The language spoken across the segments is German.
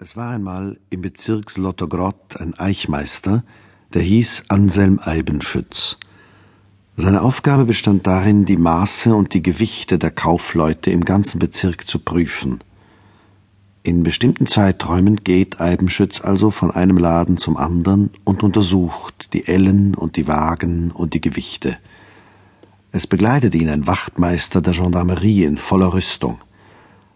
Es war einmal im Bezirk Slotogrod ein Eichmeister, der hieß Anselm Eibenschütz. Seine Aufgabe bestand darin, die Maße und die Gewichte der Kaufleute im ganzen Bezirk zu prüfen. In bestimmten Zeiträumen geht Eibenschütz also von einem Laden zum anderen und untersucht die Ellen und die Wagen und die Gewichte. Es begleitet ihn ein Wachtmeister der Gendarmerie in voller Rüstung.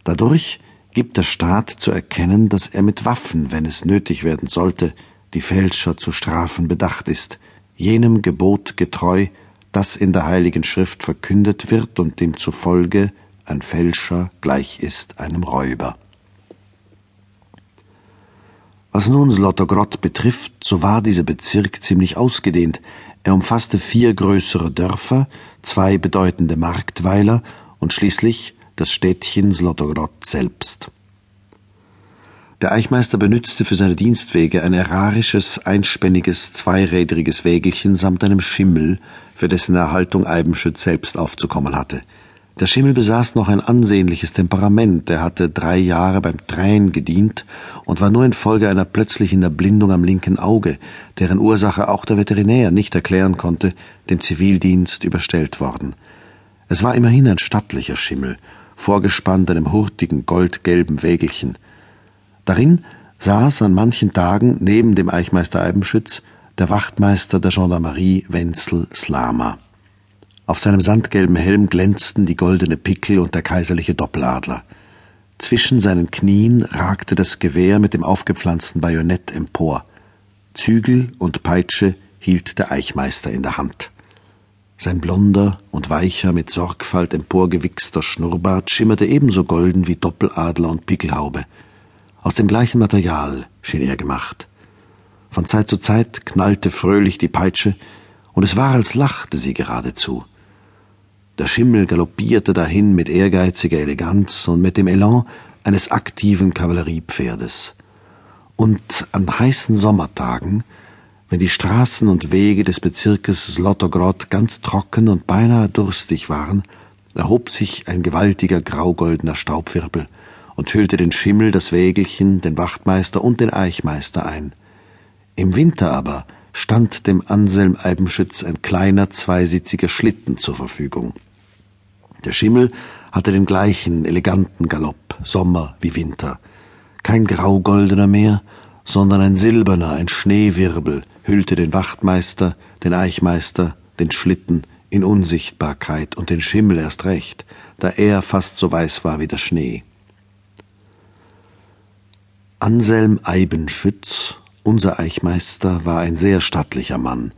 Dadurch gibt der Staat zu erkennen, dass er mit Waffen, wenn es nötig werden sollte, die Fälscher zu strafen bedacht ist, jenem Gebot getreu, das in der Heiligen Schrift verkündet wird und demzufolge ein Fälscher gleich ist einem Räuber. Was nun Slotogrod betrifft, so war dieser Bezirk ziemlich ausgedehnt. Er umfasste vier größere Dörfer, zwei bedeutende Marktweiler und schließlich das Städtchen Slotogrod selbst. Der Eichmeister benützte für seine Dienstwege ein erarisches, einspänniges, zweirädriges Wägelchen samt einem Schimmel, für dessen Erhaltung Eibenschütz selbst aufzukommen hatte. Der Schimmel besaß noch ein ansehnliches Temperament, er hatte drei Jahre beim Tränen gedient und war nur infolge einer plötzlichen Erblindung am linken Auge, deren Ursache auch der Veterinär nicht erklären konnte, dem Zivildienst überstellt worden. Es war immerhin ein stattlicher Schimmel, vorgespannt einem hurtigen goldgelben Wägelchen. Darin saß an manchen Tagen neben dem Eichmeister Eibenschütz der Wachtmeister der Gendarmerie Wenzel Slama. Auf seinem sandgelben Helm glänzten die goldene Pickel und der kaiserliche Doppeladler. Zwischen seinen Knien ragte das Gewehr mit dem aufgepflanzten Bajonett empor. Zügel und Peitsche hielt der Eichmeister in der Hand. Sein blonder und weicher, mit Sorgfalt emporgewichster Schnurrbart schimmerte ebenso golden wie Doppeladler und Pickelhaube. Aus dem gleichen Material schien er gemacht. Von Zeit zu Zeit knallte fröhlich die Peitsche, und es war, als lachte sie geradezu. Der Schimmel galoppierte dahin mit ehrgeiziger Eleganz und mit dem Elan eines aktiven Kavalleriepferdes. Und an heißen Sommertagen wenn die Straßen und Wege des Bezirkes Slotogrod ganz trocken und beinahe durstig waren, erhob sich ein gewaltiger graugoldener Staubwirbel und hüllte den Schimmel, das Wägelchen, den Wachtmeister und den Eichmeister ein. Im Winter aber stand dem Anselm Eibenschütz ein kleiner zweisitziger Schlitten zur Verfügung. Der Schimmel hatte den gleichen eleganten Galopp, Sommer wie Winter. Kein graugoldener mehr, sondern ein silberner, ein Schneewirbel hüllte den Wachtmeister, den Eichmeister, den Schlitten in Unsichtbarkeit und den Schimmel erst recht, da er fast so weiß war wie der Schnee. Anselm Eibenschütz, unser Eichmeister, war ein sehr stattlicher Mann.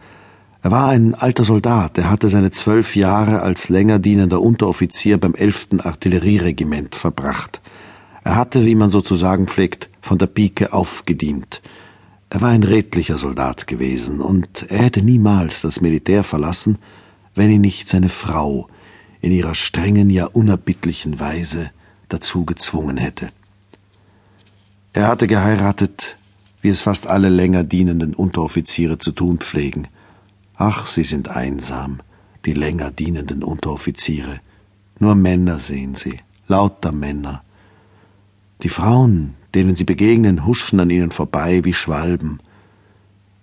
Er war ein alter Soldat, er hatte seine zwölf Jahre als länger dienender Unteroffizier beim elften Artillerieregiment verbracht. Er hatte, wie man sozusagen pflegt, von der Pike aufgedient. Er war ein redlicher Soldat gewesen, und er hätte niemals das Militär verlassen, wenn ihn nicht seine Frau in ihrer strengen, ja unerbittlichen Weise dazu gezwungen hätte. Er hatte geheiratet, wie es fast alle länger dienenden Unteroffiziere zu tun pflegen. Ach, sie sind einsam, die länger dienenden Unteroffiziere. Nur Männer sehen sie, lauter Männer, die Frauen, denen sie begegnen, huschen an ihnen vorbei wie Schwalben.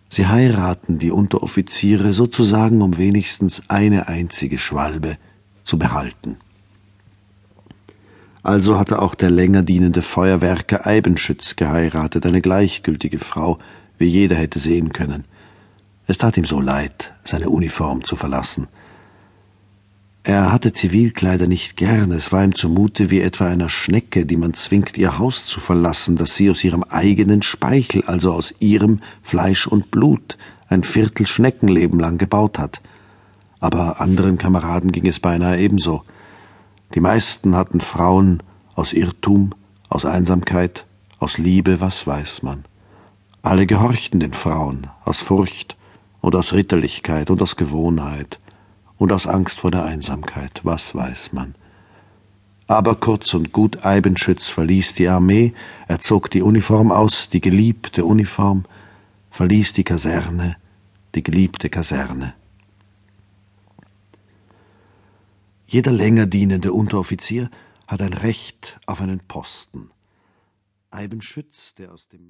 Sie heiraten die Unteroffiziere sozusagen, um wenigstens eine einzige Schwalbe zu behalten. Also hatte auch der länger dienende Feuerwerker Eibenschütz geheiratet, eine gleichgültige Frau, wie jeder hätte sehen können. Es tat ihm so leid, seine Uniform zu verlassen. Er hatte Zivilkleider nicht gern, es war ihm zumute wie etwa einer Schnecke, die man zwingt, ihr Haus zu verlassen, das sie aus ihrem eigenen Speichel, also aus ihrem Fleisch und Blut, ein Viertel Schneckenleben lang gebaut hat. Aber anderen Kameraden ging es beinahe ebenso. Die meisten hatten Frauen aus Irrtum, aus Einsamkeit, aus Liebe, was weiß man. Alle gehorchten den Frauen, aus Furcht und aus Ritterlichkeit und aus Gewohnheit und aus Angst vor der Einsamkeit, was weiß man. Aber kurz und gut Eibenschütz verließ die Armee, er zog die Uniform aus, die geliebte Uniform, verließ die Kaserne, die geliebte Kaserne. Jeder länger dienende Unteroffizier hat ein Recht auf einen Posten. Eibenschütz, der aus dem